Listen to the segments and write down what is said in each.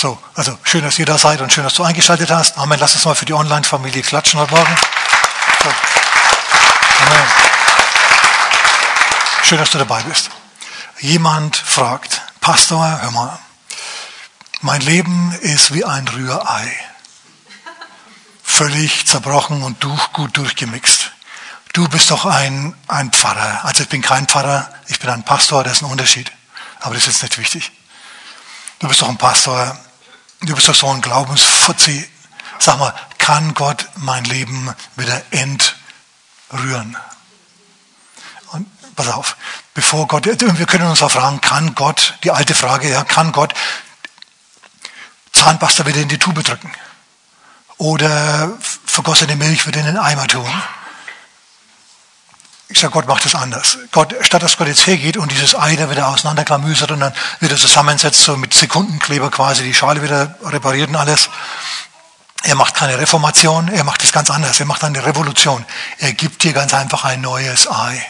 So, also schön, dass ihr da seid und schön, dass du eingeschaltet hast. Amen. Lass uns mal für die Online-Familie klatschen heute Morgen. So. Amen. Schön, dass du dabei bist. Jemand fragt, Pastor, hör mal, mein Leben ist wie ein Rührei. Völlig zerbrochen und durch, gut durchgemixt. Du bist doch ein, ein Pfarrer. Also ich bin kein Pfarrer, ich bin ein Pastor, das ist ein Unterschied. Aber das ist jetzt nicht wichtig. Du bist doch ein Pastor, du bist doch so ein Glaubensfuzzi. Sag mal, kann Gott mein Leben wieder entrühren? Und pass auf, bevor Gott, wir können uns auch fragen, kann Gott, die alte Frage, ja, kann Gott Zahnpasta wieder in die Tube drücken? Oder vergossene Milch wieder in den Eimer tun? Ich sage, Gott macht es anders. Gott, statt dass Gott jetzt hergeht und dieses Ei da wieder auseinanderklamüsert und dann wieder zusammensetzt, so mit Sekundenkleber quasi die Schale wieder repariert und alles. Er macht keine Reformation, er macht es ganz anders. Er macht eine Revolution. Er gibt dir ganz einfach ein neues Ei.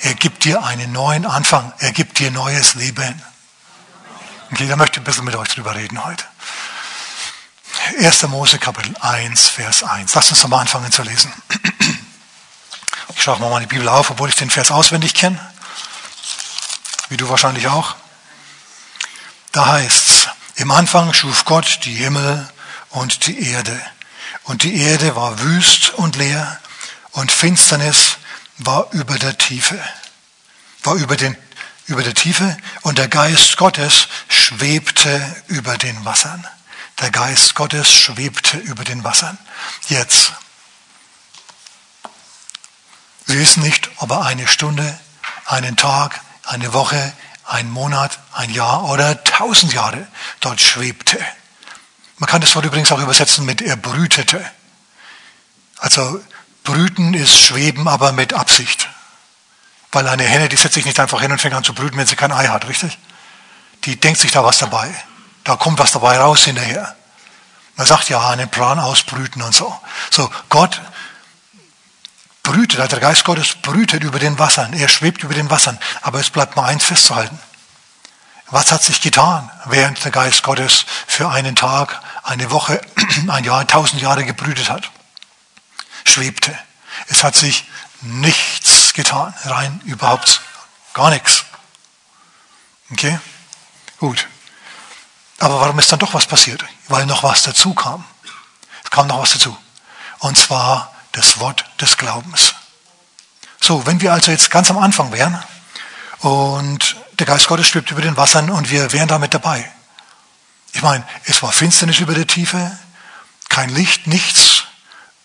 Er gibt dir einen neuen Anfang. Er gibt dir neues Leben. Okay, da möchte ich ein bisschen mit euch drüber reden heute. 1. Mose Kapitel 1, Vers 1. Lasst uns mal anfangen zu lesen. Schlage mal die Bibel auf, obwohl ich den Vers auswendig kenne. Wie du wahrscheinlich auch. Da heißt's, im Anfang schuf Gott die Himmel und die Erde. Und die Erde war wüst und leer und Finsternis war über der Tiefe. War über, den, über der Tiefe und der Geist Gottes schwebte über den Wassern. Der Geist Gottes schwebte über den Wassern. Jetzt, wir wissen nicht, ob er eine Stunde, einen Tag, eine Woche, einen Monat, ein Jahr oder tausend Jahre dort schwebte. Man kann das Wort übrigens auch übersetzen mit er brütete. Also brüten ist schweben, aber mit Absicht. Weil eine Henne, die setzt sich nicht einfach hin und fängt an zu brüten, wenn sie kein Ei hat, richtig? Die denkt sich da was dabei. Da kommt was dabei raus hinterher. Man sagt ja, einen Plan ausbrüten und so. So, Gott brütet, also der Geist Gottes brütet über den Wassern, er schwebt über den Wassern. Aber es bleibt mal eins festzuhalten. Was hat sich getan, während der Geist Gottes für einen Tag, eine Woche, ein Jahr, tausend Jahre gebrütet hat? Schwebte. Es hat sich nichts getan, rein überhaupt gar nichts. Okay? Gut. Aber warum ist dann doch was passiert? Weil noch was dazu kam. Es kam noch was dazu. Und zwar das Wort des Glaubens. So, wenn wir also jetzt ganz am Anfang wären und der Geist Gottes schwebt über den Wassern und wir wären damit dabei. Ich meine, es war Finsternis über der Tiefe, kein Licht, nichts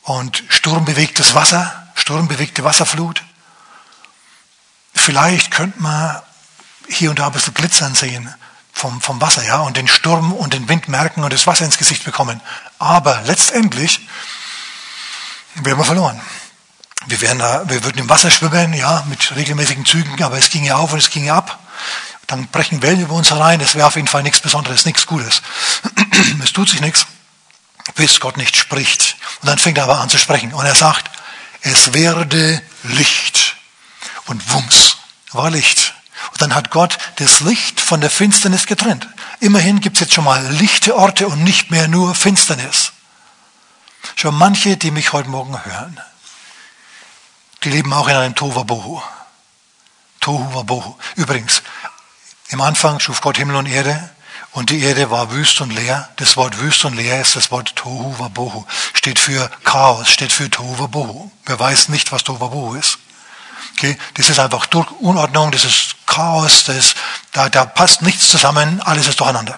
und sturmbewegtes Wasser, sturmbewegte Wasserflut. Vielleicht könnte man hier und da ein bisschen glitzern sehen vom, vom Wasser, ja, und den Sturm und den Wind merken und das Wasser ins Gesicht bekommen. Aber letztendlich wären wir verloren. Wir, wären wir würden im Wasser schwimmen, ja, mit regelmäßigen Zügen, aber es ging ja auf und es ging ja ab. Dann brechen Wellen über uns herein. Das wäre auf jeden Fall nichts Besonderes, nichts Gutes. es tut sich nichts, bis Gott nicht spricht. Und dann fängt er aber an zu sprechen. Und er sagt, es werde Licht. Und wumms, war Licht. Und dann hat Gott das Licht von der Finsternis getrennt. Immerhin gibt es jetzt schon mal lichte Orte und nicht mehr nur Finsternis. Schon manche, die mich heute Morgen hören, die leben auch in einem Tohuwabohu. Tohuwabohu. Übrigens, im Anfang schuf Gott Himmel und Erde und die Erde war wüst und leer. Das Wort wüst und leer ist das Wort Tohuwabohu. Steht für Chaos, steht für Tohuwabohu. Wer weiß nicht, was Tohuwabohu ist. Okay? Das ist einfach Unordnung, das ist Chaos, das da, da passt nichts zusammen, alles ist durcheinander.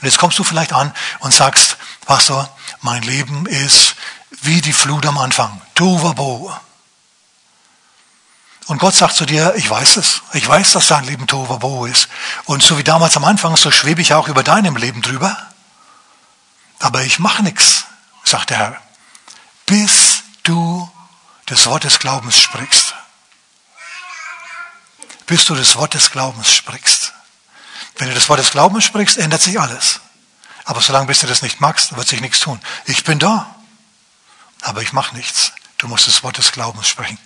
Und jetzt kommst du vielleicht an und sagst, Pastor, mein Leben ist wie die Flut am Anfang. Tovabo. Und Gott sagt zu dir, ich weiß es. Ich weiß, dass dein Leben Tovabo ist. Und so wie damals am Anfang, so schwebe ich auch über deinem Leben drüber. Aber ich mache nichts, sagt der Herr, bis du das Wort des Glaubens sprichst. Bis du das Wort des Glaubens sprichst. Wenn du das Wort des Glaubens sprichst, ändert sich alles. Aber solange bis du das nicht magst, wird sich nichts tun. Ich bin da, aber ich mache nichts. Du musst das Wort des Glaubens sprechen.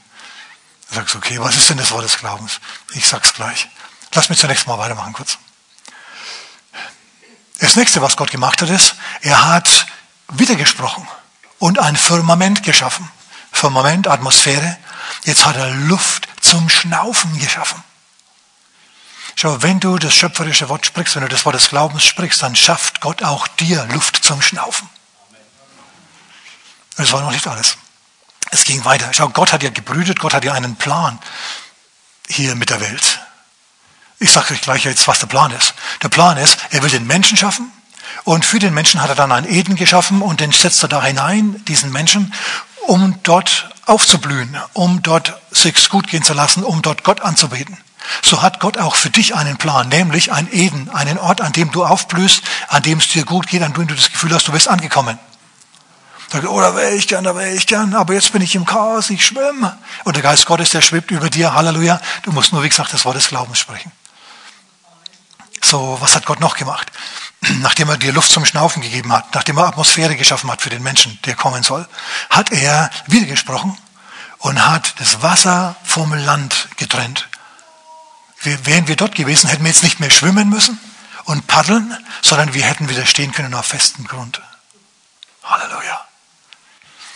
Du sagst, okay, was ist denn das Wort des Glaubens? Ich sag's gleich. Lass mich zunächst mal weitermachen kurz. Es nächste, was Gott gemacht hat, ist, er hat wiedergesprochen und ein Firmament geschaffen. Firmament, Atmosphäre. Jetzt hat er Luft zum Schnaufen geschaffen. Schau, wenn du das schöpferische Wort sprichst, wenn du das Wort des Glaubens sprichst, dann schafft Gott auch dir Luft zum Schnaufen. Das war noch nicht alles. Es ging weiter. Schau, Gott hat ja gebrütet, Gott hat ja einen Plan hier mit der Welt. Ich sage euch gleich jetzt, was der Plan ist. Der Plan ist, er will den Menschen schaffen und für den Menschen hat er dann ein Eden geschaffen und den setzt er da hinein, diesen Menschen, um dort aufzublühen, um dort sich gut gehen zu lassen, um dort Gott anzubeten. So hat Gott auch für dich einen Plan, nämlich ein Eden, einen Ort, an dem du aufblühst, an dem es dir gut geht, an dem du das Gefühl hast, du bist angekommen. Sag, oh, da wäre ich gern, da wäre ich gern, aber jetzt bin ich im Chaos, ich schwimme. Und der Geist Gottes, der schwebt über dir, Halleluja. Du musst nur, wie gesagt, das Wort des Glaubens sprechen. So, was hat Gott noch gemacht? Nachdem er dir Luft zum Schnaufen gegeben hat, nachdem er Atmosphäre geschaffen hat für den Menschen, der kommen soll, hat er wiedergesprochen und hat das Wasser vom Land getrennt. Wären wir dort gewesen, hätten wir jetzt nicht mehr schwimmen müssen und paddeln, sondern wir hätten wieder stehen können auf festem Grund. Halleluja.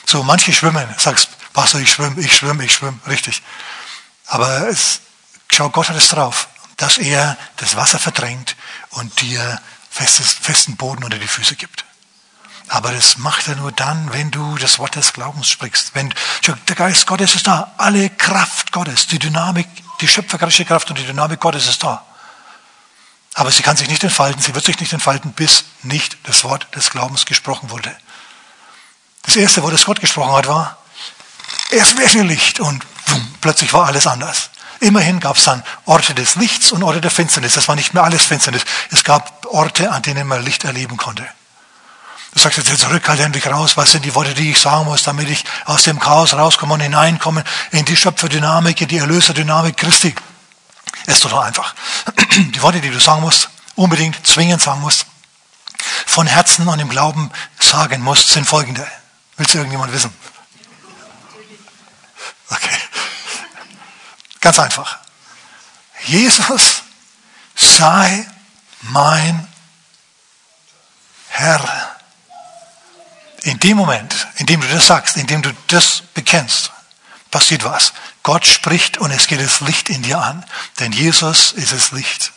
So, manche schwimmen, sagst, Pastor, ich schwimme, ich schwimme, ich schwimme, richtig. Aber es, schau, Gott hat es drauf, dass er das Wasser verdrängt und dir festes, festen Boden unter die Füße gibt. Aber das macht er nur dann, wenn du das Wort des Glaubens sprichst. Wenn der Geist Gottes ist da, alle Kraft Gottes, die Dynamik, die schöpferische Kraft und die Dynamik Gottes ist da. Aber sie kann sich nicht entfalten, sie wird sich nicht entfalten, bis nicht das Wort des Glaubens gesprochen wurde. Das erste Wort, das Gott gesprochen hat, war, es wäre Licht und boom, plötzlich war alles anders. Immerhin gab es dann Orte des Lichts und Orte der Finsternis. Das war nicht mehr alles Finsternis. Es gab Orte, an denen man Licht erleben konnte. Du sagst jetzt, jetzt rück halt raus, was sind die Worte, die ich sagen muss, damit ich aus dem Chaos rauskomme und hineinkomme in die Schöpferdynamik, in die Erlöserdynamik Christi. Es ist total einfach. Die Worte, die du sagen musst, unbedingt zwingend sagen musst, von Herzen und im Glauben sagen musst, sind folgende. Willst du irgendjemand wissen? Okay. Ganz einfach. Jesus sei mein Herr. In dem Moment, in dem du das sagst, in dem du das bekennst, passiert was. Gott spricht und es geht das Licht in dir an. Denn Jesus ist das Licht.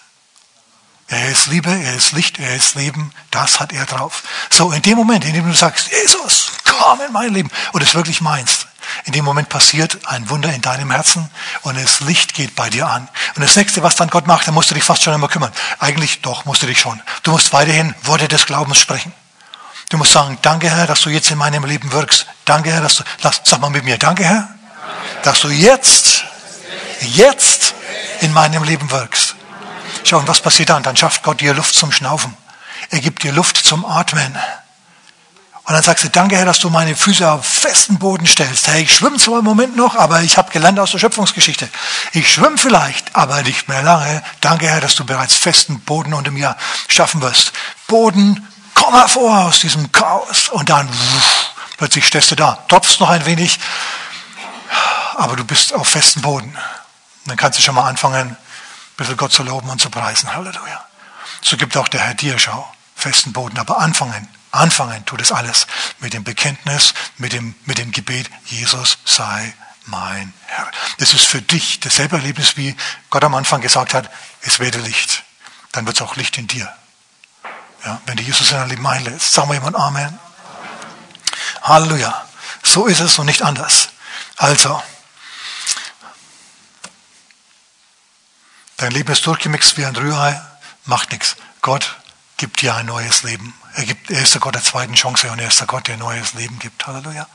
Er ist Liebe, er ist Licht, er ist Leben. Das hat er drauf. So, in dem Moment, in dem du sagst, Jesus, komm in mein Leben und es wirklich meinst, in dem Moment passiert ein Wunder in deinem Herzen und das Licht geht bei dir an. Und das nächste, was dann Gott macht, dann musst du dich fast schon einmal kümmern. Eigentlich doch, musst du dich schon. Du musst weiterhin Worte des Glaubens sprechen. Du musst sagen, danke Herr, dass du jetzt in meinem Leben wirkst. Danke Herr, dass du, lass, sag mal mit mir, danke Herr, dass du jetzt, jetzt in meinem Leben wirkst. Schau, und was passiert dann? Dann schafft Gott dir Luft zum Schnaufen. Er gibt dir Luft zum Atmen. Und dann sagst du, danke Herr, dass du meine Füße auf festen Boden stellst. Hey, ich schwimme zwar im Moment noch, aber ich habe gelernt aus der Schöpfungsgeschichte. Ich schwimme vielleicht, aber nicht mehr lange. Danke Herr, dass du bereits festen Boden unter mir schaffen wirst. Boden, komm hervor aus diesem Chaos. Und dann wuff, plötzlich stehst du da, tropfst noch ein wenig, aber du bist auf festen Boden. Und dann kannst du schon mal anfangen, ein bisschen Gott zu loben und zu preisen. Halleluja. So gibt auch der Herr dir, schau, festen Boden. Aber anfangen, anfangen tut es alles mit dem Bekenntnis, mit dem, mit dem Gebet, Jesus sei mein Herr. Das ist für dich dasselbe Erlebnis, wie Gott am Anfang gesagt hat, es werde Licht. Dann wird es auch Licht in dir. Ja, wenn du Jesus in dein Leben einlädst, sagen wir jemand Amen. Halleluja. So ist es und nicht anders. Also, dein Leben ist durchgemixt wie ein Rührei, macht nichts. Gott gibt dir ein neues Leben. Er, gibt, er ist der Gott der zweiten Chance und er ist der Gott, der ein neues Leben gibt. Halleluja.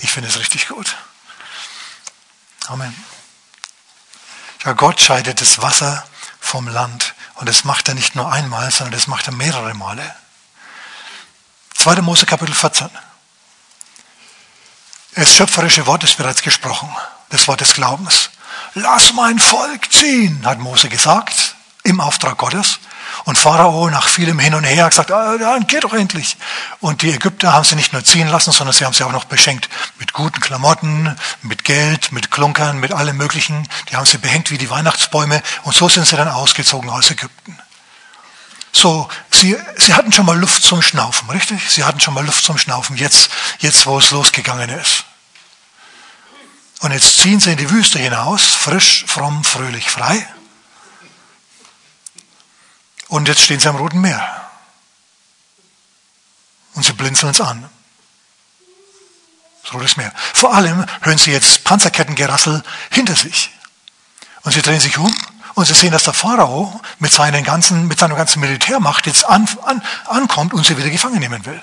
Ich finde es richtig gut. Amen. Ja, Gott scheidet das Wasser vom Land. Und das macht er nicht nur einmal, sondern das macht er mehrere Male. 2. Mose Kapitel 14. Das schöpferische Wort ist bereits gesprochen. Das Wort des Glaubens. Lass mein Volk ziehen, hat Mose gesagt, im Auftrag Gottes. Und Pharao nach vielem Hin und Her hat gesagt, ah, dann geh doch endlich. Und die Ägypter haben sie nicht nur ziehen lassen, sondern sie haben sie auch noch beschenkt mit guten Klamotten, mit Geld, mit Klunkern, mit allem Möglichen. Die haben sie behängt wie die Weihnachtsbäume. Und so sind sie dann ausgezogen aus Ägypten. So, sie, sie hatten schon mal Luft zum Schnaufen, richtig? Sie hatten schon mal Luft zum Schnaufen, jetzt, jetzt wo es losgegangen ist. Und jetzt ziehen sie in die Wüste hinaus, frisch, fromm, fröhlich, frei. Und jetzt stehen sie am Roten Meer. Und sie blinzeln uns an. Das Rotes Meer. Vor allem hören sie jetzt Panzerkettengerassel hinter sich. Und sie drehen sich um und sie sehen, dass der Pharao mit, seinen ganzen, mit seiner ganzen Militärmacht jetzt an, an, ankommt und sie wieder gefangen nehmen will.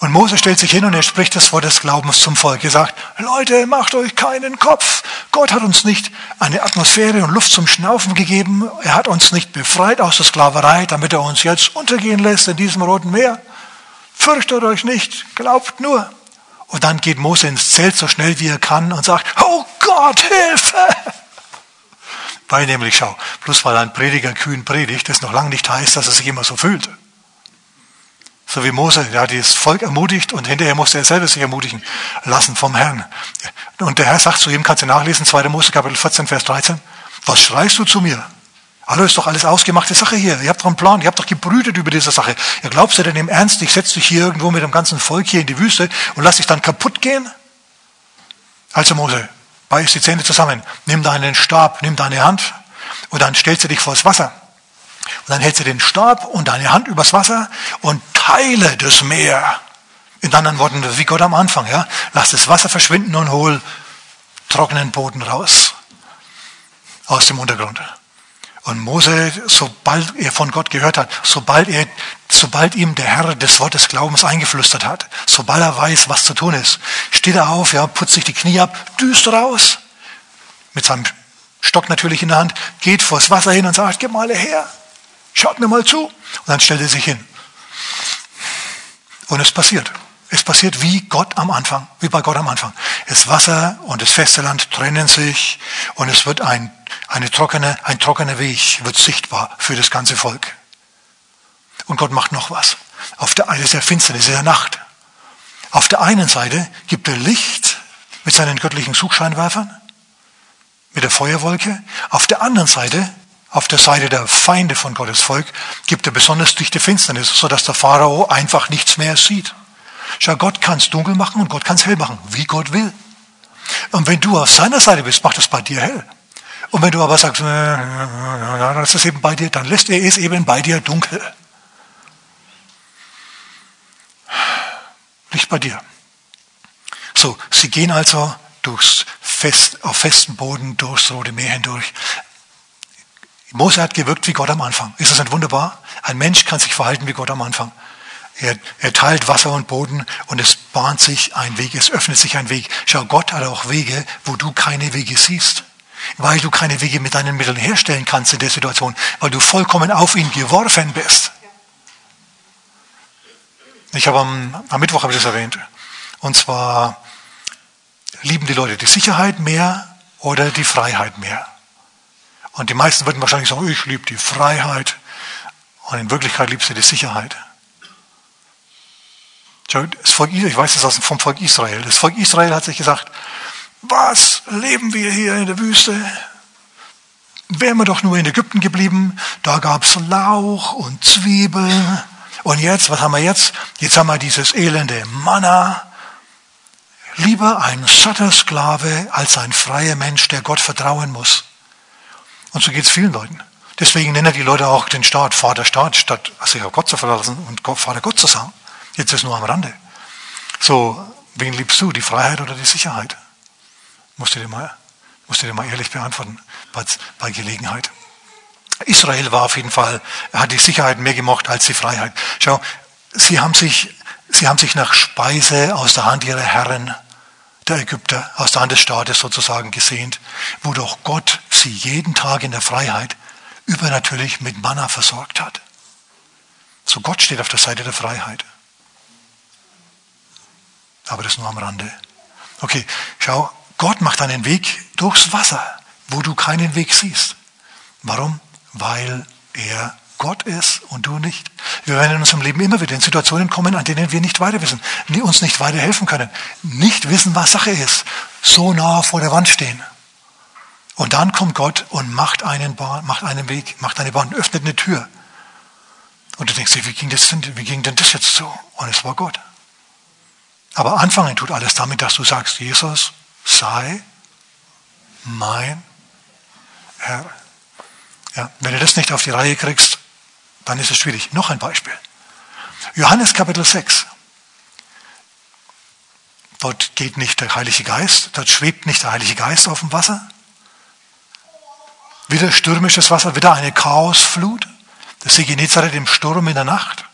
Und Mose stellt sich hin und er spricht das Wort des Glaubens zum Volk. Er sagt, Leute, macht euch keinen Kopf. Gott hat uns nicht eine Atmosphäre und Luft zum Schnaufen gegeben. Er hat uns nicht befreit aus der Sklaverei, damit er uns jetzt untergehen lässt in diesem Roten Meer. Fürchtet euch nicht, glaubt nur. Und dann geht Mose ins Zelt so schnell wie er kann und sagt, oh Gott, Hilfe! Weil nämlich, schau, bloß weil ein Prediger kühn predigt, das noch lange nicht heißt, dass er sich immer so fühlt. So wie Mose, der hat das Volk ermutigt und hinterher musste er selber sich ermutigen lassen vom Herrn. Und der Herr sagt zu ihm, kannst du nachlesen, 2. Mose Kapitel 14, Vers 13, was schreist du zu mir? Hallo, ist doch alles ausgemachte Sache hier. Ihr habt doch einen Plan, ihr habt doch gebrütet über diese Sache. Ja, glaubst du denn im Ernst, ich setze dich hier irgendwo mit dem ganzen Volk hier in die Wüste und lass dich dann kaputt gehen? Also Mose, beiß die Zähne zusammen, nimm deinen Stab, nimm deine Hand und dann stellst du dich vors Wasser. Und dann hältst du den Stab und deine Hand übers Wasser und teile das Meer. In anderen Worten, wie Gott am Anfang, ja. Lass das Wasser verschwinden und hol trockenen Boden raus. Aus dem Untergrund. Und Mose, sobald er von Gott gehört hat, sobald er, sobald ihm der Herr des Wortes Glaubens eingeflüstert hat, sobald er weiß, was zu tun ist, steht er auf, ja, putzt sich die Knie ab, düst raus, mit seinem Stock natürlich in der Hand, geht vors Wasser hin und sagt, gib mal her, schaut mir mal zu. Und dann stellt er sich hin. Und es passiert. Es passiert wie Gott am Anfang, wie bei Gott am Anfang. Das Wasser und das feste Land trennen sich und es wird ein, eine trockene, ein trockener Weg wird sichtbar für das ganze Volk. Und Gott macht noch was. Auf der, das ist der Finsternis, der Nacht. Auf der einen Seite gibt er Licht mit seinen göttlichen Suchscheinwerfern, mit der Feuerwolke. Auf der anderen Seite auf der Seite der Feinde von Gottes Volk gibt er besonders dichte Finsternis, sodass der Pharao einfach nichts mehr sieht. Schau, Gott kann es dunkel machen und Gott kann es hell machen, wie Gott will. Und wenn du auf seiner Seite bist, macht es bei dir hell. Und wenn du aber sagst, äh, dann ist eben bei dir, dann lässt er es eben bei dir dunkel. Nicht bei dir. So, sie gehen also durchs Fest, auf festem Boden durchs Rote Meer hindurch. Mose hat gewirkt wie Gott am Anfang. Ist das nicht wunderbar? Ein Mensch kann sich verhalten wie Gott am Anfang. Er, er teilt Wasser und Boden und es bahnt sich ein Weg, es öffnet sich ein Weg. Schau, Gott hat auch Wege, wo du keine Wege siehst. Weil du keine Wege mit deinen Mitteln herstellen kannst in der Situation, weil du vollkommen auf ihn geworfen bist. Ich habe am, am Mittwoch habe ich das erwähnt. Und zwar lieben die Leute die Sicherheit mehr oder die Freiheit mehr. Und die meisten würden wahrscheinlich sagen, ich liebe die Freiheit. Und in Wirklichkeit liebst du die Sicherheit. Das Volk, ich weiß das vom Volk Israel. Das Volk Israel hat sich gesagt, was leben wir hier in der Wüste? Wären wir doch nur in Ägypten geblieben, da gab es Lauch und Zwiebeln. Und jetzt, was haben wir jetzt? Jetzt haben wir dieses elende Manna. Lieber ein satter Sklave als ein freier Mensch, der Gott vertrauen muss. Und so geht es vielen Leuten. Deswegen nennen die Leute auch den Staat Vater Staat, statt sich auf Gott zu verlassen und Vater Gott zu sagen. Jetzt ist nur am Rande. So, wen liebst du, die Freiheit oder die Sicherheit? Musst du dir mal, musst du dir mal ehrlich beantworten bei, bei Gelegenheit. Israel war auf jeden Fall, er hat die Sicherheit mehr gemocht als die Freiheit. Schau, sie haben sich, sie haben sich nach Speise aus der Hand ihrer Herren der Ägypter, aus der Hand des Staates sozusagen gesehnt, wo doch Gott sie jeden Tag in der Freiheit übernatürlich mit Manna versorgt hat. So Gott steht auf der Seite der Freiheit. Aber das nur am Rande. Okay, schau, Gott macht einen Weg durchs Wasser, wo du keinen Weg siehst. Warum? Weil er Gott ist und du nicht. Wir werden in unserem Leben immer wieder in Situationen kommen, an denen wir nicht weiter wissen, die uns nicht weiterhelfen können, nicht wissen, was Sache ist, so nah vor der Wand stehen. Und dann kommt Gott und macht einen, Bahn, macht einen Weg, macht eine Bahn, öffnet eine Tür. Und du denkst dir, wie ging, das denn, wie ging denn das jetzt so? Und es war Gott. Aber anfangen tut alles damit, dass du sagst, Jesus sei mein Herr. Ja, wenn du das nicht auf die Reihe kriegst, dann ist es schwierig. Noch ein Beispiel. Johannes Kapitel 6. Dort geht nicht der Heilige Geist, dort schwebt nicht der Heilige Geist auf dem Wasser. Wieder stürmisches Wasser, wieder eine Chaosflut. Das See Genezareth im Sturm in der Nacht.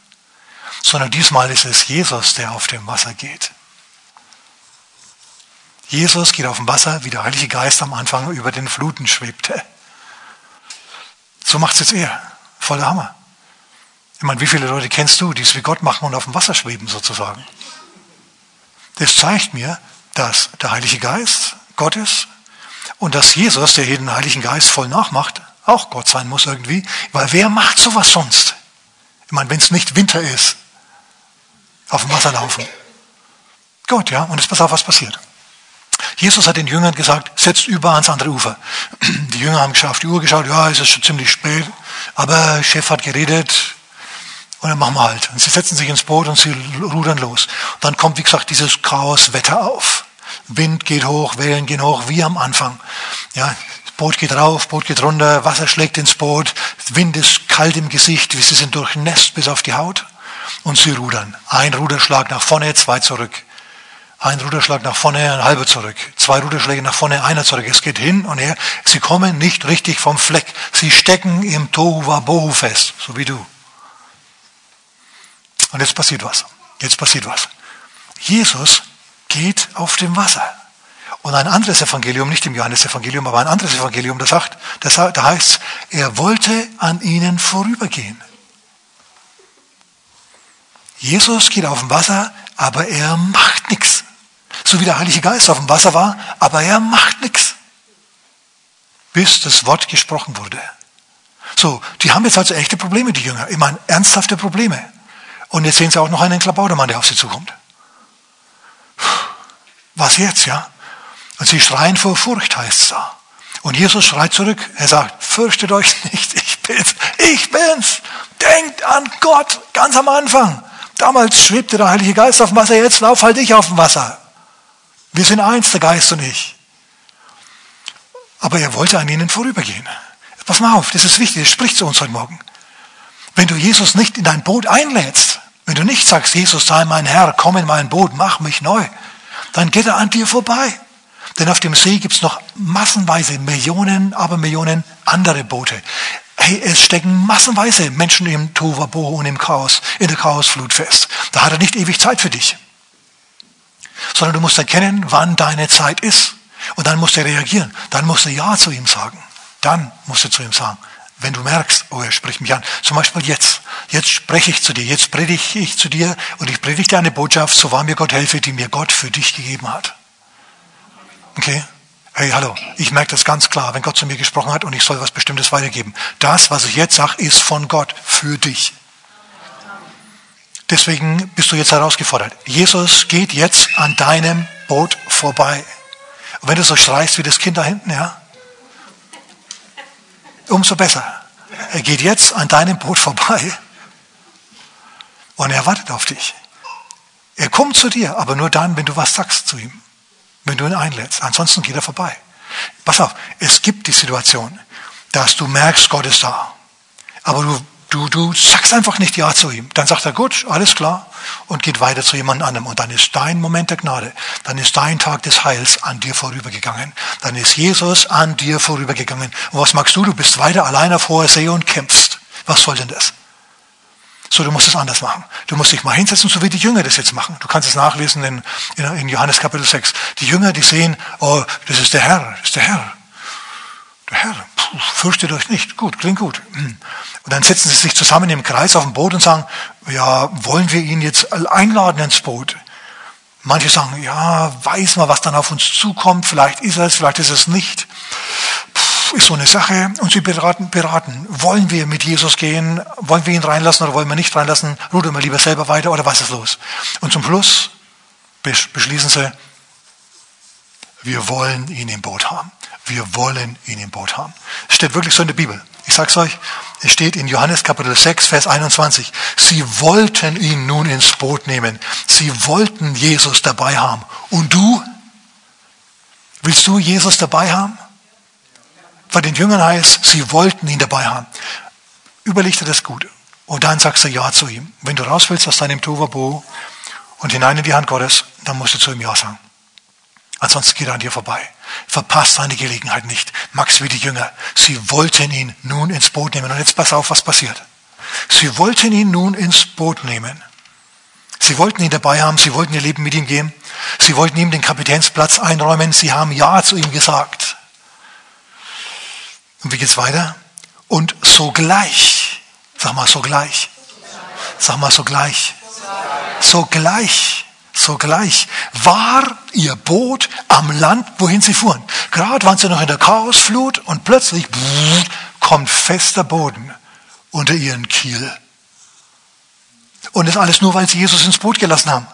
Sondern diesmal ist es Jesus, der auf dem Wasser geht. Jesus geht auf dem Wasser, wie der Heilige Geist am Anfang über den Fluten schwebte. So macht es jetzt er. Voller Hammer. Ich meine, wie viele Leute kennst du, die es wie Gott machen und auf dem Wasser schweben sozusagen? Das zeigt mir, dass der Heilige Geist Gott ist und dass Jesus, der hier den Heiligen Geist voll nachmacht, auch Gott sein muss irgendwie. Weil wer macht sowas sonst? Ich meine, wenn es nicht Winter ist, auf dem Wasser laufen. Gott, ja, und jetzt pass auf, was passiert. Jesus hat den Jüngern gesagt, setzt über ans andere Ufer. Die Jünger haben auf die Uhr geschaut, ja, es ist schon ziemlich spät, aber Chef hat geredet, und dann machen wir halt. Und sie setzen sich ins Boot und sie rudern los. Und dann kommt, wie gesagt, dieses Chaoswetter auf. Wind geht hoch, Wellen gehen hoch, wie am Anfang. Ja, Boot geht rauf, Boot geht runter, Wasser schlägt ins Boot, Wind ist kalt im Gesicht, sie sind durchnässt bis auf die Haut. Und sie rudern. Ein Ruderschlag nach vorne, zwei zurück. Ein Ruderschlag nach vorne, ein halber zurück. Zwei Ruderschläge nach vorne, einer zurück. Es geht hin und her. Sie kommen nicht richtig vom Fleck. Sie stecken im Tohu Wabohu fest, so wie du. Und jetzt passiert was. Jetzt passiert was. Jesus geht auf dem Wasser. Und ein anderes Evangelium, nicht im Johannesevangelium, aber ein anderes Evangelium, das sagt, das, da heißt, er wollte an ihnen vorübergehen. Jesus geht auf dem Wasser, aber er macht nichts. So wie der Heilige Geist auf dem Wasser war, aber er macht nichts. Bis das Wort gesprochen wurde. So, die haben jetzt also echte Probleme, die Jünger. Ich meine, ernsthafte Probleme. Und jetzt sehen sie auch noch einen Klabautermann, der auf sie zukommt. Was jetzt, ja? Und sie schreien vor Furcht, heißt es da. Und Jesus schreit zurück. Er sagt, fürchtet euch nicht, ich bin's, ich bin's. Denkt an Gott, ganz am Anfang. Damals schwebte der Heilige Geist auf dem Wasser, jetzt lauf halt ich auf dem Wasser. Wir sind eins, der Geist und ich. Aber er wollte an ihnen vorübergehen. Pass mal auf, das ist wichtig, das spricht zu uns heute Morgen. Wenn du Jesus nicht in dein Boot einlädst, wenn du nicht sagst, Jesus sei mein Herr, komm in mein Boot, mach mich neu, dann geht er an dir vorbei. Denn auf dem See gibt es noch massenweise Millionen, aber Millionen andere Boote. Hey, es stecken massenweise Menschen im Tohuwabohu und im Chaos, in der Chaosflut fest. Da hat er nicht ewig Zeit für dich. Sondern du musst erkennen, wann deine Zeit ist. Und dann musst du reagieren. Dann musst du Ja zu ihm sagen. Dann musst du zu ihm sagen, wenn du merkst, oh, er spricht mich an. Zum Beispiel jetzt. Jetzt spreche ich zu dir. Jetzt predige ich zu dir und ich predige dir eine Botschaft, so wahr mir Gott helfe, die mir Gott für dich gegeben hat. Okay? Hey, hallo. Ich merke das ganz klar, wenn Gott zu mir gesprochen hat und ich soll was Bestimmtes weitergeben. Das, was ich jetzt sage, ist von Gott für dich. Deswegen bist du jetzt herausgefordert. Jesus geht jetzt an deinem Boot vorbei. Und wenn du so schreist wie das Kind da hinten, ja, umso besser. Er geht jetzt an deinem Boot vorbei und er wartet auf dich. Er kommt zu dir, aber nur dann, wenn du was sagst zu ihm, wenn du ihn einlädst. Ansonsten geht er vorbei. Pass auf, es gibt die Situation, dass du merkst, Gott ist da. Aber du Du, du sagst einfach nicht Ja zu ihm. Dann sagt er, gut, alles klar, und geht weiter zu jemand anderem. Und dann ist dein Moment der Gnade, dann ist dein Tag des Heils an dir vorübergegangen. Dann ist Jesus an dir vorübergegangen. Und was magst du? Du bist weiter allein auf hoher See und kämpfst. Was soll denn das? So, du musst es anders machen. Du musst dich mal hinsetzen, so wie die Jünger das jetzt machen. Du kannst es nachlesen in, in, in Johannes Kapitel 6. Die Jünger, die sehen, oh, das ist der Herr, das ist der Herr. Herr, fürchtet euch nicht. Gut, klingt gut. Hm. Und dann setzen sie sich zusammen im Kreis auf dem Boot und sagen, ja, wollen wir ihn jetzt einladen ins Boot? Manche sagen, ja, weiß mal, was dann auf uns zukommt. Vielleicht ist es, vielleicht ist es nicht. Puh, ist so eine Sache. Und sie beraten, beraten. Wollen wir mit Jesus gehen? Wollen wir ihn reinlassen oder wollen wir nicht reinlassen? Rudern wir lieber selber weiter oder was ist los? Und zum Schluss beschließen sie, wir wollen ihn im Boot haben. Wir wollen ihn im Boot haben. Es steht wirklich so in der Bibel. Ich sag's euch, es steht in Johannes Kapitel 6, Vers 21. Sie wollten ihn nun ins Boot nehmen. Sie wollten Jesus dabei haben. Und du? Willst du Jesus dabei haben? Bei den Jüngern heißt, sie wollten ihn dabei haben. Überleg dir das gut. Und dann sagst du Ja zu ihm. Wenn du raus willst aus deinem Tovabo und hinein in die Hand Gottes, dann musst du zu ihm Ja sagen. Ansonsten geht er an dir vorbei. Verpasst seine Gelegenheit nicht. Max wie die Jünger. Sie wollten ihn nun ins Boot nehmen. Und jetzt pass auf, was passiert. Sie wollten ihn nun ins Boot nehmen. Sie wollten ihn dabei haben. Sie wollten ihr Leben mit ihm gehen. Sie wollten ihm den Kapitänsplatz einräumen. Sie haben Ja zu ihm gesagt. Und wie geht's weiter? Und sogleich, sag mal sogleich, sag mal sogleich, sogleich sogleich war ihr Boot am Land, wohin sie fuhren. Gerade waren sie noch in der Chaosflut und plötzlich kommt fester Boden unter ihren Kiel. Und das alles nur, weil sie Jesus ins Boot gelassen haben.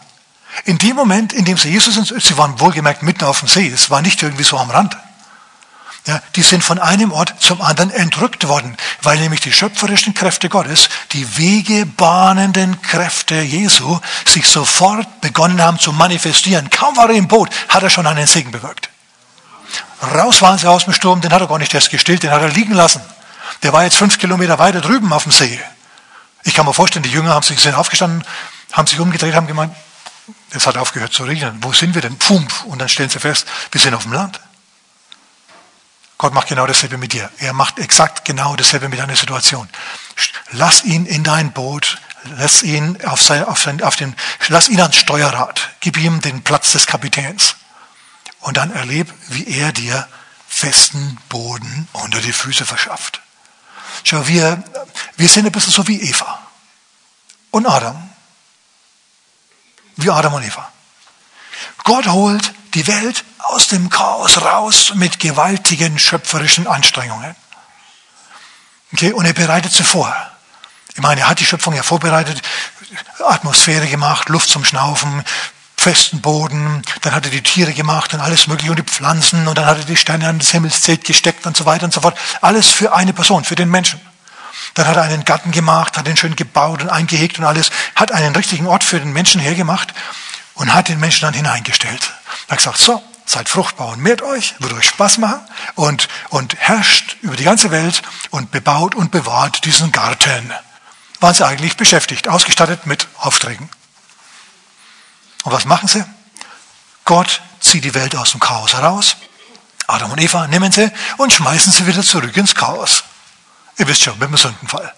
In dem Moment, in dem sie Jesus ins, sie waren wohlgemerkt mitten auf dem See, es war nicht irgendwie so am Rand. Ja, die sind von einem Ort zum anderen entrückt worden, weil nämlich die schöpferischen Kräfte Gottes, die wegebahnenden Kräfte Jesu, sich sofort begonnen haben zu manifestieren. Kaum war er im Boot, hat er schon einen Segen bewirkt. Raus waren sie aus dem Sturm, den hat er gar nicht erst gestillt, den hat er liegen lassen. Der war jetzt fünf Kilometer weiter drüben auf dem See. Ich kann mir vorstellen, die Jünger haben sich, sind aufgestanden, haben sich umgedreht, haben gemeint, es hat aufgehört zu regnen. Wo sind wir denn? Pump. Und dann stellen sie fest, wir sind auf dem Land. Gott macht genau dasselbe mit dir. Er macht exakt genau dasselbe mit deiner Situation. Lass ihn in dein Boot, lass ihn auf sein, auf sein, auf den, lass ihn ans Steuerrad, gib ihm den Platz des Kapitäns. Und dann erleb, wie er dir festen Boden unter die Füße verschafft. Schau, wir, wir sind ein bisschen so wie Eva und Adam. Wie Adam und Eva. Gott holt die Welt aus dem Chaos raus mit gewaltigen schöpferischen Anstrengungen. Okay, und er bereitet sie vor. Ich meine, er hat die Schöpfung ja vorbereitet, Atmosphäre gemacht, Luft zum Schnaufen, festen Boden, dann hat er die Tiere gemacht und alles mögliche und die Pflanzen und dann hat er die Sterne an das Himmelszelt gesteckt und so weiter und so fort. Alles für eine Person, für den Menschen. Dann hat er einen Garten gemacht, hat ihn schön gebaut und eingehegt und alles, hat einen richtigen Ort für den Menschen hergemacht und hat den Menschen dann hineingestellt. Er hat gesagt, so, seid fruchtbar und mehrt euch, wird euch Spaß machen und, und herrscht über die ganze Welt und bebaut und bewahrt diesen Garten. Waren sie eigentlich beschäftigt, ausgestattet mit Aufträgen. Und was machen sie? Gott zieht die Welt aus dem Chaos heraus. Adam und Eva nehmen sie und schmeißen sie wieder zurück ins Chaos. Ihr wisst schon, mit dem Sündenfall.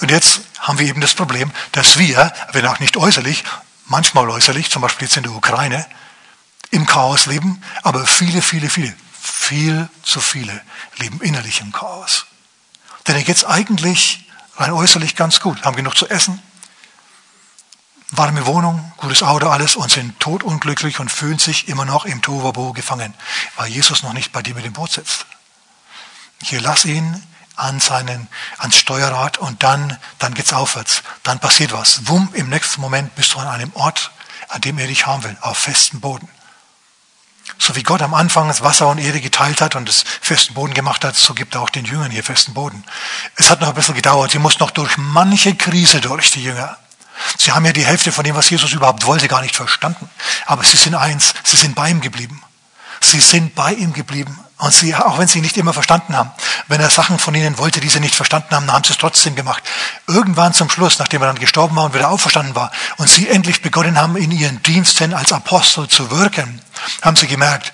Und jetzt haben wir eben das Problem, dass wir, wenn auch nicht äußerlich, manchmal äußerlich, zum Beispiel jetzt in der Ukraine, im Chaos leben, aber viele, viele, viele, viel zu viele leben innerlich im Chaos. Denn geht es eigentlich rein äußerlich ganz gut, haben genug zu essen, warme Wohnung, gutes Auto, alles und sind totunglücklich und fühlen sich immer noch im Tovabo gefangen, weil Jesus noch nicht bei dir mit dem Boot sitzt. Hier lass ihn an seinen, ans Steuerrad und dann, dann geht's aufwärts. Dann passiert was. Wumm, im nächsten Moment bist du an einem Ort, an dem er dich haben will, auf festem Boden. So wie Gott am Anfang das Wasser und Erde geteilt hat und das festen Boden gemacht hat, so gibt er auch den Jüngern hier festen Boden. Es hat noch ein bisschen gedauert. Sie mussten noch durch manche Krise durch, die Jünger. Sie haben ja die Hälfte von dem, was Jesus überhaupt wollte, gar nicht verstanden. Aber sie sind eins, sie sind bei ihm geblieben. Sie sind bei ihm geblieben. Und sie, auch wenn sie nicht immer verstanden haben, wenn er Sachen von ihnen wollte, die sie nicht verstanden haben, haben sie es trotzdem gemacht. Irgendwann zum Schluss, nachdem er dann gestorben war und wieder auferstanden war und sie endlich begonnen haben, in ihren Diensten als Apostel zu wirken, haben sie gemerkt,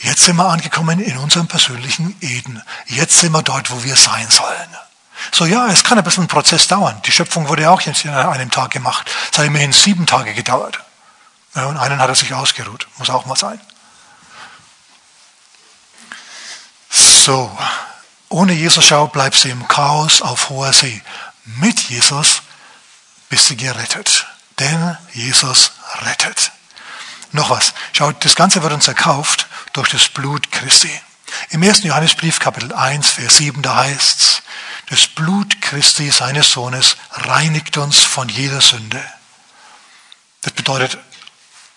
jetzt sind wir angekommen in unserem persönlichen Eden. Jetzt sind wir dort, wo wir sein sollen. So ja, es kann ein bisschen ein Prozess dauern. Die Schöpfung wurde auch jetzt in einem Tag gemacht. Es hat immerhin sieben Tage gedauert. Ja, und einen hat er sich ausgeruht. Muss auch mal sein. So, ohne Jesus schau bleibst du im Chaos auf hoher See. Mit Jesus bist du gerettet. Denn Jesus rettet. Noch was. Schaut, das Ganze wird uns erkauft durch das Blut Christi. Im 1. Johannesbrief, Kapitel 1, Vers 7, da heißt's, das Blut Christi, seines Sohnes, reinigt uns von jeder Sünde. Das bedeutet,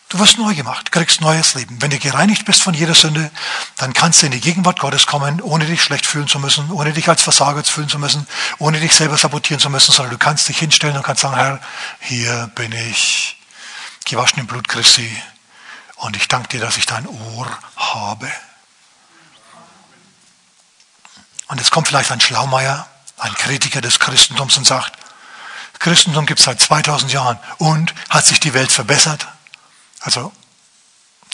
Du wirst neu gemacht, kriegst neues Leben. Wenn du gereinigt bist von jeder Sünde, dann kannst du in die Gegenwart Gottes kommen, ohne dich schlecht fühlen zu müssen, ohne dich als Versager fühlen zu müssen, ohne dich selber sabotieren zu müssen, sondern du kannst dich hinstellen und kannst sagen, Herr, hier bin ich, gewaschen im Blut Christi, und ich danke dir, dass ich dein Ohr habe. Und jetzt kommt vielleicht ein Schlaumeier, ein Kritiker des Christentums und sagt, Christentum gibt es seit 2000 Jahren und hat sich die Welt verbessert? Also,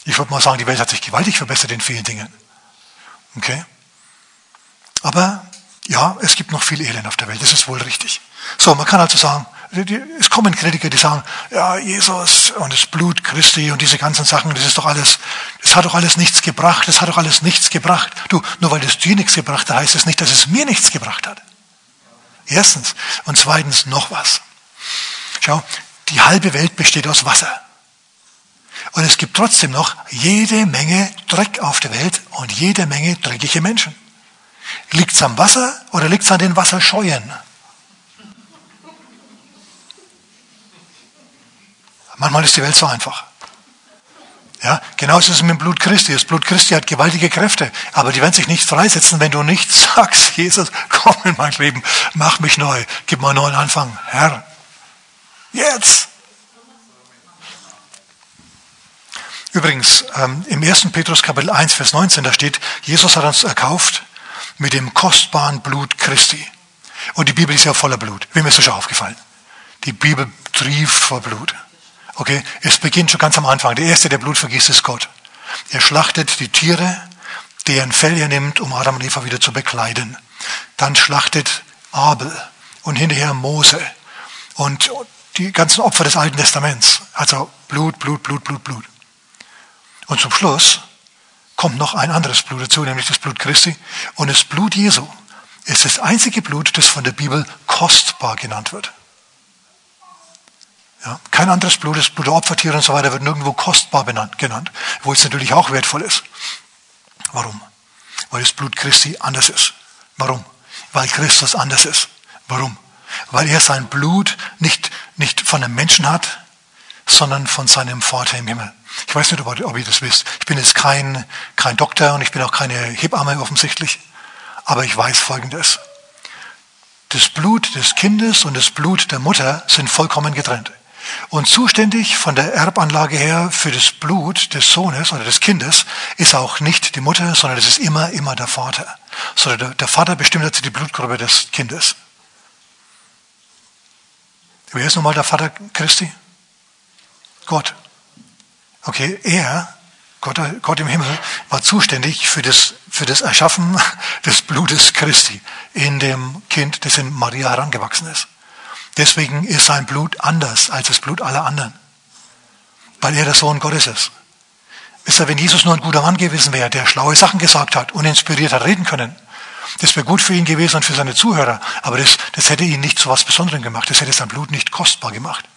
ich würde mal sagen, die Welt hat sich gewaltig verbessert in vielen Dingen. Okay? Aber ja, es gibt noch viel Elend auf der Welt, das ist wohl richtig. So, man kann also sagen, es kommen Kritiker, die sagen, ja, Jesus und das Blut Christi und diese ganzen Sachen, das ist doch alles, das hat doch alles nichts gebracht, das hat doch alles nichts gebracht. Du, nur weil das dir nichts gebracht hat, heißt es nicht, dass es mir nichts gebracht hat. Erstens. Und zweitens noch was. Schau, die halbe Welt besteht aus Wasser. Und es gibt trotzdem noch jede Menge Dreck auf der Welt und jede Menge dreckige Menschen. Liegt es am Wasser oder liegt es an den Wasserscheuen? Manchmal ist die Welt so einfach. Ja, genauso ist es mit dem Blut Christi. Das Blut Christi hat gewaltige Kräfte, aber die werden sich nicht freisetzen, wenn du nicht sagst, Jesus, komm in mein Leben, mach mich neu, gib mir einen neuen Anfang. Herr, jetzt! Übrigens, ähm, im 1. Petrus Kapitel 1, Vers 19, da steht, Jesus hat uns erkauft mit dem kostbaren Blut Christi. Und die Bibel ist ja voller Blut. Wem ist das schon aufgefallen? Die Bibel trieft vor Blut. Okay, es beginnt schon ganz am Anfang. Der erste, der Blut vergießt, ist Gott. Er schlachtet die Tiere, deren Fell er nimmt, um Adam und Eva wieder zu bekleiden. Dann schlachtet Abel und hinterher Mose und die ganzen Opfer des Alten Testaments. Also Blut, Blut, Blut, Blut, Blut. Und zum Schluss kommt noch ein anderes Blut dazu, nämlich das Blut Christi. Und das Blut Jesu ist das einzige Blut, das von der Bibel kostbar genannt wird. Ja, kein anderes Blut, das Blut der Opfertiere und so weiter wird nirgendwo kostbar benannt, genannt, wo es natürlich auch wertvoll ist. Warum? Weil das Blut Christi anders ist. Warum? Weil Christus anders ist. Warum? Weil er sein Blut nicht, nicht von einem Menschen hat, sondern von seinem Vater im Himmel. Ich weiß nicht, ob ihr das wisst. Ich bin jetzt kein, kein Doktor und ich bin auch keine Hebamme offensichtlich. Aber ich weiß Folgendes. Das Blut des Kindes und das Blut der Mutter sind vollkommen getrennt. Und zuständig von der Erbanlage her für das Blut des Sohnes oder des Kindes ist auch nicht die Mutter, sondern es ist immer, immer der Vater. Sondern der, Vater bestimmt also die Blutgruppe des Kindes. Wer ist nun mal der Vater Christi? Gott. Okay, er, Gott, Gott im Himmel, war zuständig für das, für das Erschaffen des Blutes Christi in dem Kind, das in Maria herangewachsen ist. Deswegen ist sein Blut anders als das Blut aller anderen. Weil er der Sohn Gottes ist. Wisst ihr, wenn Jesus nur ein guter Mann gewesen wäre, der schlaue Sachen gesagt hat und inspiriert hat reden können, das wäre gut für ihn gewesen und für seine Zuhörer. Aber das, das hätte ihn nicht zu was Besonderem gemacht. Das hätte sein Blut nicht kostbar gemacht.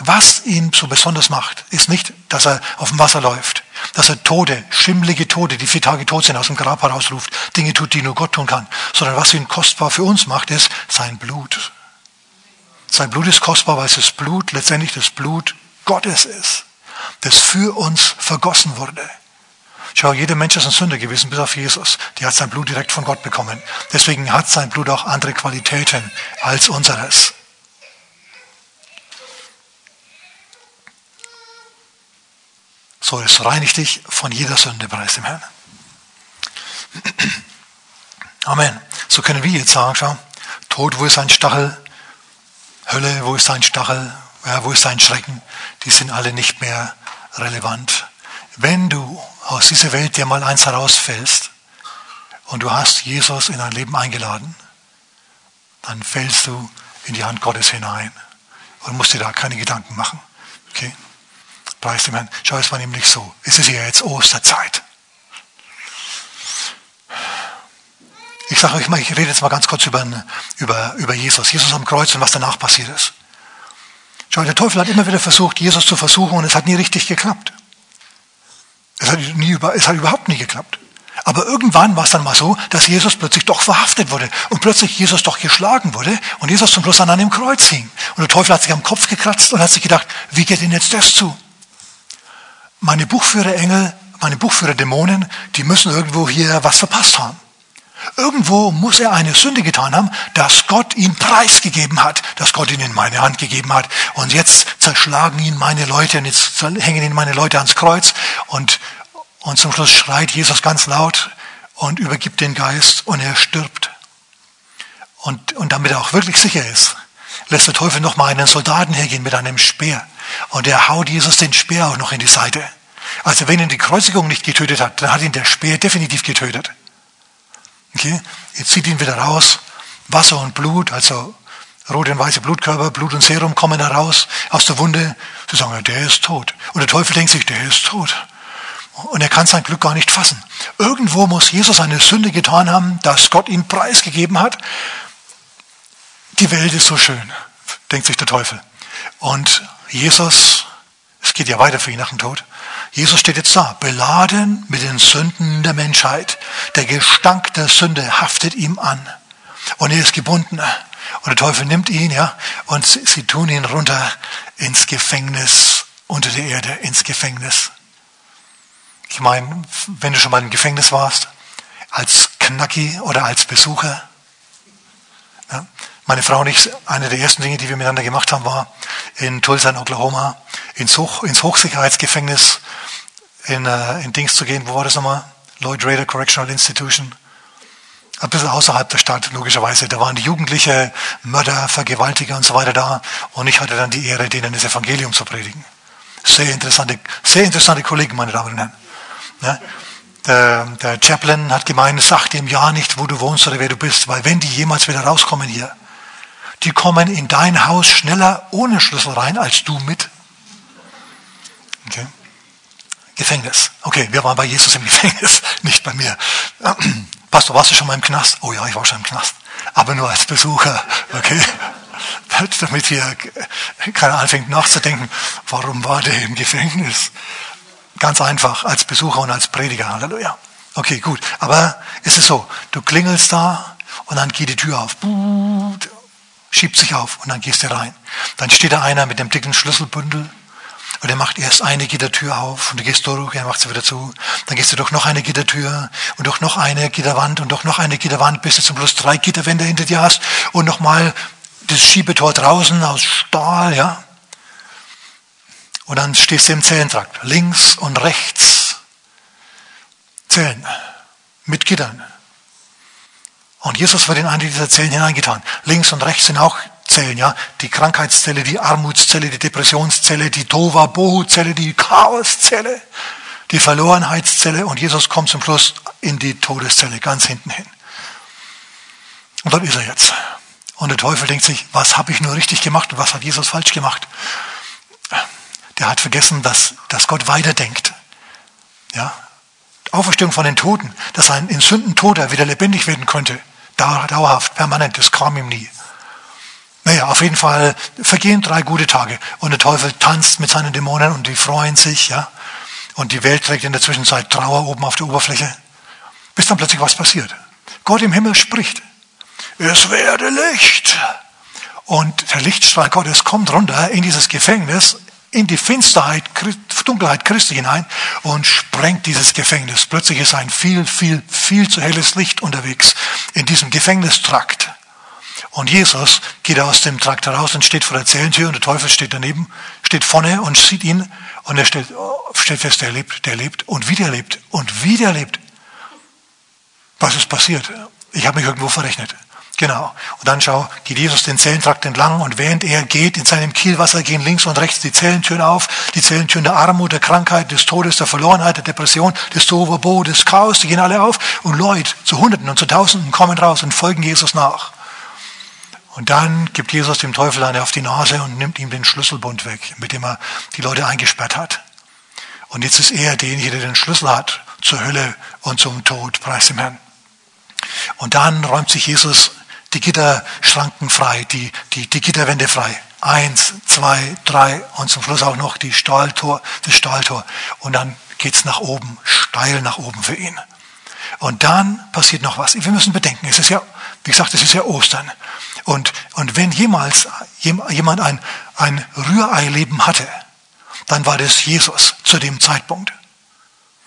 Was ihn so besonders macht, ist nicht, dass er auf dem Wasser läuft, dass er Tode, schimmlige Tode, die vier Tage tot sind, aus dem Grab herausruft, Dinge tut, die nur Gott tun kann, sondern was ihn kostbar für uns macht, ist sein Blut. Sein Blut ist kostbar, weil es das Blut letztendlich das Blut Gottes ist, das für uns vergossen wurde. Schau, jeder Mensch ist ein Sünder gewesen, bis auf Jesus. Die hat sein Blut direkt von Gott bekommen. Deswegen hat sein Blut auch andere Qualitäten als unseres. So, es reinigt dich von jeder Sünde, preis dem Herrn. Amen. So können wir jetzt sagen, schau, Tod, wo ist ein Stachel? Hölle, wo ist dein Stachel, ja, wo ist dein Schrecken, die sind alle nicht mehr relevant. Wenn du aus dieser Welt dir mal eins herausfällst und du hast Jesus in dein Leben eingeladen, dann fällst du in die Hand Gottes hinein und musst dir da keine Gedanken machen. Okay? Preis dem Herrn. Schau, es war nämlich so. Es ist ja jetzt Osterzeit. Ich sage euch mal, ich rede jetzt mal ganz kurz über, über, über Jesus. Jesus am Kreuz und was danach passiert ist. Schau, der Teufel hat immer wieder versucht, Jesus zu versuchen und es hat nie richtig geklappt. Es hat, nie, es hat überhaupt nie geklappt. Aber irgendwann war es dann mal so, dass Jesus plötzlich doch verhaftet wurde und plötzlich Jesus doch geschlagen wurde und Jesus zum Schluss an einem Kreuz hing. Und der Teufel hat sich am Kopf gekratzt und hat sich gedacht, wie geht denn jetzt das zu? Meine Buchführerengel, meine Buchführerdämonen, die müssen irgendwo hier was verpasst haben. Irgendwo muss er eine Sünde getan haben, dass Gott ihn preisgegeben hat, dass Gott ihn in meine Hand gegeben hat. Und jetzt zerschlagen ihn meine Leute und jetzt hängen ihn meine Leute ans Kreuz. Und, und zum Schluss schreit Jesus ganz laut und übergibt den Geist und er stirbt. Und, und damit er auch wirklich sicher ist, lässt der Teufel noch mal einen Soldaten hergehen mit einem Speer. Und er haut Jesus den Speer auch noch in die Seite. Also wenn ihn die Kreuzigung nicht getötet hat, dann hat ihn der Speer definitiv getötet. Okay? Jetzt zieht ihn wieder raus. Wasser und Blut, also rote und weiße Blutkörper, Blut und Serum kommen heraus aus der Wunde. Sie sagen, der ist tot. Und der Teufel denkt sich, der ist tot. Und er kann sein Glück gar nicht fassen. Irgendwo muss Jesus eine Sünde getan haben, dass Gott ihn preisgegeben hat. Die Welt ist so schön, denkt sich der Teufel. Und Jesus, es geht ja weiter für ihn nach dem Tod, Jesus steht jetzt da, beladen mit den Sünden der Menschheit. Der Gestank der Sünde haftet ihm an. Und er ist gebunden. Und der Teufel nimmt ihn, ja, und sie, tun ihn runter ins Gefängnis, unter der Erde, ins Gefängnis. Ich meine, wenn du schon mal im Gefängnis warst, als Knacki oder als Besucher, ja, meine Frau und ich, eine der ersten Dinge, die wir miteinander gemacht haben, war in Tulsa in Oklahoma ins, Hoch, ins Hochsicherheitsgefängnis in, äh, in Dings zu gehen. Wo war das nochmal? Lloyd Raider Correctional Institution. Ein bisschen außerhalb der Stadt, logischerweise. Da waren die Jugendliche, Mörder, Vergewaltiger und so weiter da. Und ich hatte dann die Ehre, denen das Evangelium zu predigen. Sehr interessante, sehr interessante Kollegen, meine Damen und Herren. Ja? Der, der Chaplain hat gemeint, sag dem ja nicht, wo du wohnst oder wer du bist, weil wenn die jemals wieder rauskommen hier, die kommen in dein Haus schneller ohne Schlüssel rein als du mit. Okay. Gefängnis. Okay, wir waren bei Jesus im Gefängnis, nicht bei mir. Pastor, warst du schon mal im Knast? Oh ja, ich war schon im Knast. Aber nur als Besucher. Okay. Damit hier keiner anfängt nachzudenken, warum war der im Gefängnis? Ganz einfach, als Besucher und als Prediger. Halleluja. Okay, gut. Aber es ist so, du klingelst da und dann geht die Tür auf schiebt sich auf und dann gehst du rein. Dann steht da einer mit dem dicken Schlüsselbündel und er macht erst eine Gittertür auf und du gehst durch, er macht sie wieder zu. Dann gehst du durch noch eine Gittertür und durch noch eine Gitterwand und durch noch eine Gitterwand, bis du zum Schluss drei Gitterwände hinter dir hast und nochmal das Schiebetor draußen aus Stahl, ja. Und dann stehst du im Zellentrakt, links und rechts. Zellen mit Gittern. Und Jesus wird in eine dieser Zellen hineingetan. Links und rechts sind auch Zellen, ja. Die Krankheitszelle, die Armutszelle, die Depressionszelle, die Tova-Bohu-Zelle, die Chaoszelle, die Verlorenheitszelle. Und Jesus kommt zum Schluss in die Todeszelle, ganz hinten hin. Und dort ist er jetzt. Und der Teufel denkt sich, was habe ich nur richtig gemacht und was hat Jesus falsch gemacht? Der hat vergessen, dass, dass Gott weiterdenkt. Ja, Auferstehung von den Toten, dass ein in Sünden Toter wieder lebendig werden könnte dauerhaft, permanent, das kam ihm nie. Naja, auf jeden Fall vergehen drei gute Tage und der Teufel tanzt mit seinen Dämonen und die freuen sich, ja. Und die Welt trägt in der Zwischenzeit Trauer oben auf der Oberfläche, bis dann plötzlich was passiert. Gott im Himmel spricht. Es werde Licht. Und der Lichtstrahl Gottes kommt runter in dieses Gefängnis in die Finsterheit, Dunkelheit Christi hinein und sprengt dieses Gefängnis. Plötzlich ist ein viel, viel, viel zu helles Licht unterwegs in diesem Gefängnistrakt. Und Jesus geht aus dem Trakt heraus und steht vor der Zellentür und der Teufel steht daneben, steht vorne und sieht ihn und er stellt, stellt fest, der lebt, der lebt und wieder lebt und wieder lebt. Was ist passiert? Ich habe mich irgendwo verrechnet. Genau. Und dann schau, geht Jesus den Zellentrakt entlang und während er geht, in seinem Kielwasser gehen links und rechts die Zellentüren auf, die Zellentüren der Armut, der Krankheit, des Todes, der Verlorenheit, der Depression, des Toverbo, des Chaos, die gehen alle auf und Leute zu Hunderten und zu Tausenden kommen raus und folgen Jesus nach. Und dann gibt Jesus dem Teufel eine auf die Nase und nimmt ihm den Schlüsselbund weg, mit dem er die Leute eingesperrt hat. Und jetzt ist er derjenige, der den Schlüssel hat zur Hölle und zum Tod, preis dem Herrn. Und dann räumt sich Jesus die Gitterschranken frei, die, die, die Gitterwände frei. Eins, zwei, drei und zum Schluss auch noch die Stahltor, das Stahltor. Und dann geht's nach oben, steil nach oben für ihn. Und dann passiert noch was. Wir müssen bedenken, es ist ja, wie gesagt, es ist ja Ostern. Und, und wenn jemals jemand ein, ein Rührei-Leben hatte, dann war das Jesus zu dem Zeitpunkt.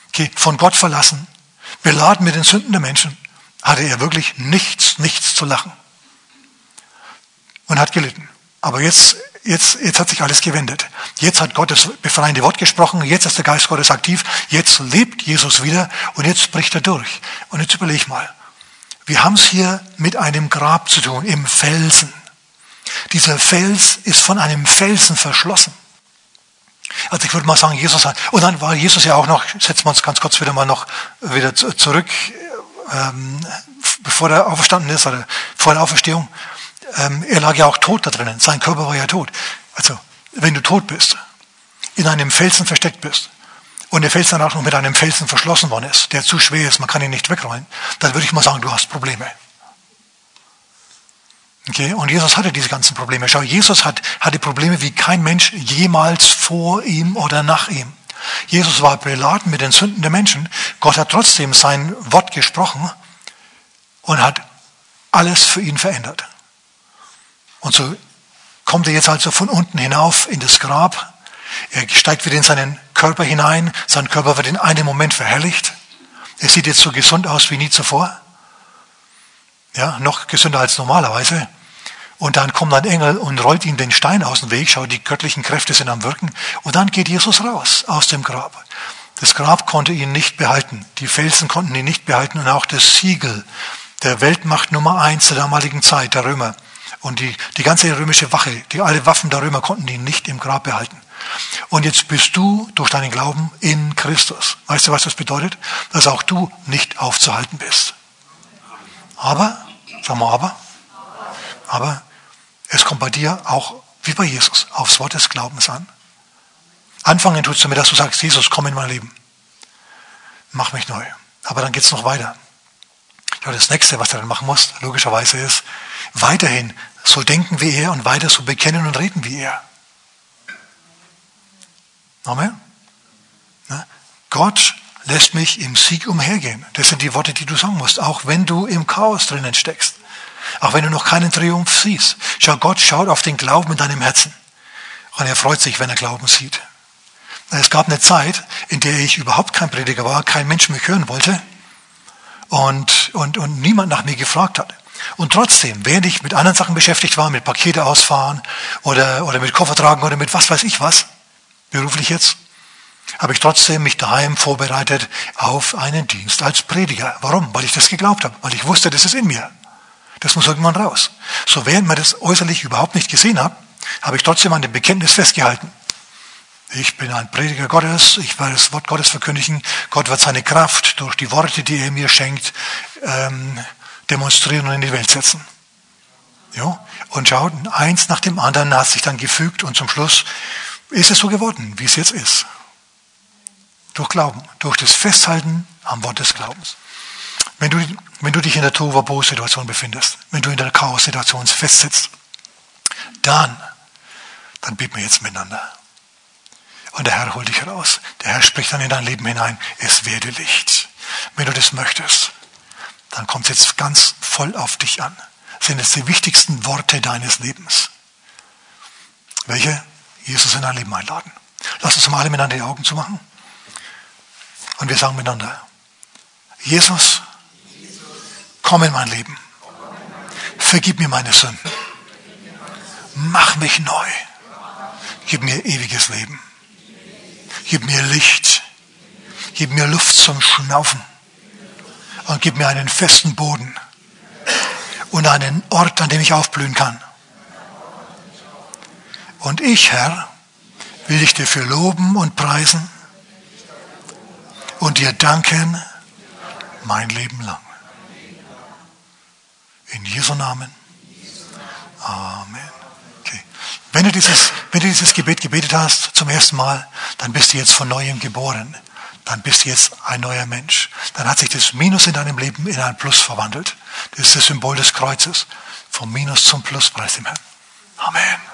Okay, von Gott verlassen, beladen mit den Sünden der Menschen, hatte er wirklich nichts, nichts zu lachen. Und hat gelitten. Aber jetzt, jetzt, jetzt hat sich alles gewendet. Jetzt hat Gott das befreiende Wort gesprochen, jetzt ist der Geist Gottes aktiv, jetzt lebt Jesus wieder und jetzt bricht er durch. Und jetzt überleg mal, wir haben es hier mit einem Grab zu tun, im Felsen. Dieser Fels ist von einem Felsen verschlossen. Also ich würde mal sagen, Jesus hat, und dann war Jesus ja auch noch, setzen wir uns ganz kurz wieder mal noch wieder zurück, ähm, bevor er auferstanden ist oder vor der Auferstehung. Ähm, er lag ja auch tot da drinnen, sein Körper war ja tot. Also, wenn du tot bist, in einem Felsen versteckt bist, und der Felsen dann auch noch mit einem Felsen verschlossen worden ist, der zu schwer ist, man kann ihn nicht wegrollen, dann würde ich mal sagen, du hast Probleme. Okay? Und Jesus hatte diese ganzen Probleme. Schau, Jesus hat, hatte Probleme wie kein Mensch jemals vor ihm oder nach ihm. Jesus war beladen mit den Sünden der Menschen. Gott hat trotzdem sein Wort gesprochen und hat alles für ihn verändert. Und so kommt er jetzt also von unten hinauf in das Grab. Er steigt wieder in seinen Körper hinein. Sein Körper wird in einem Moment verherrlicht. Er sieht jetzt so gesund aus wie nie zuvor. Ja, noch gesünder als normalerweise. Und dann kommt ein Engel und rollt ihm den Stein aus dem Weg. Schau, die göttlichen Kräfte sind am Wirken. Und dann geht Jesus raus aus dem Grab. Das Grab konnte ihn nicht behalten. Die Felsen konnten ihn nicht behalten. Und auch das Siegel der Weltmacht Nummer eins der damaligen Zeit, der Römer. Und die, die ganze römische Wache, die alle Waffen der Römer konnten ihn nicht im Grab behalten. Und jetzt bist du durch deinen Glauben in Christus. Weißt du, was das bedeutet? Dass auch du nicht aufzuhalten bist. Aber, sag mal aber, aber es kommt bei dir auch, wie bei Jesus, aufs Wort des Glaubens an. Anfangen tust du mit, dass du sagst, Jesus, komm in mein Leben. Mach mich neu. Aber dann geht es noch weiter. Das nächste, was du dann machen musst, logischerweise ist, weiterhin so denken wie er und weiter so bekennen und reden wie er. Amen. Gott lässt mich im Sieg umhergehen. Das sind die Worte, die du sagen musst, auch wenn du im Chaos drinnen steckst. Auch wenn du noch keinen Triumph siehst. Schau, Gott schaut auf den Glauben in deinem Herzen. Und er freut sich, wenn er Glauben sieht. Es gab eine Zeit, in der ich überhaupt kein Prediger war, kein Mensch mich hören wollte und, und, und niemand nach mir gefragt hat. Und trotzdem, während ich mit anderen Sachen beschäftigt war, mit Pakete ausfahren oder, oder mit Koffer tragen oder mit was weiß ich was, beruflich jetzt, habe ich trotzdem mich daheim vorbereitet auf einen Dienst als Prediger. Warum? Weil ich das geglaubt habe, weil ich wusste, das ist in mir. Das muss irgendwann raus. So während man das äußerlich überhaupt nicht gesehen hat, habe ich trotzdem an dem Bekenntnis festgehalten. Ich bin ein Prediger Gottes, ich werde das Wort Gottes verkündigen. Gott wird seine Kraft durch die Worte, die er mir schenkt, ähm, demonstrieren und in die Welt setzen. Jo? Und schaut, eins nach dem anderen hat sich dann gefügt und zum Schluss ist es so geworden, wie es jetzt ist. Durch Glauben, durch das Festhalten am Wort des Glaubens. Wenn du, wenn du dich in der Tovabo-Situation befindest, wenn du in der Chaos-Situation festsitzt, dann, dann beten wir jetzt miteinander. Und der Herr holt dich raus. Der Herr spricht dann in dein Leben hinein, es werde Licht. Wenn du das möchtest, dann kommt es jetzt ganz voll auf dich an. Das sind jetzt die wichtigsten Worte deines Lebens. Welche? Jesus in dein Leben einladen. Lass uns mal alle miteinander die Augen zumachen. Und wir sagen miteinander, Jesus, Komm in mein Leben. Vergib mir meine Sünden. Mach mich neu. Gib mir ewiges Leben. Gib mir Licht. Gib mir Luft zum Schnaufen. Und gib mir einen festen Boden. Und einen Ort, an dem ich aufblühen kann. Und ich, Herr, will dich dafür loben und preisen und dir danken mein Leben lang. In Jesu Namen. Amen. Okay. Wenn, du dieses, wenn du dieses Gebet gebetet hast zum ersten Mal, dann bist du jetzt von neuem geboren. Dann bist du jetzt ein neuer Mensch. Dann hat sich das Minus in deinem Leben in ein Plus verwandelt. Das ist das Symbol des Kreuzes. Vom Minus zum Plus, preis dem Herrn. Amen.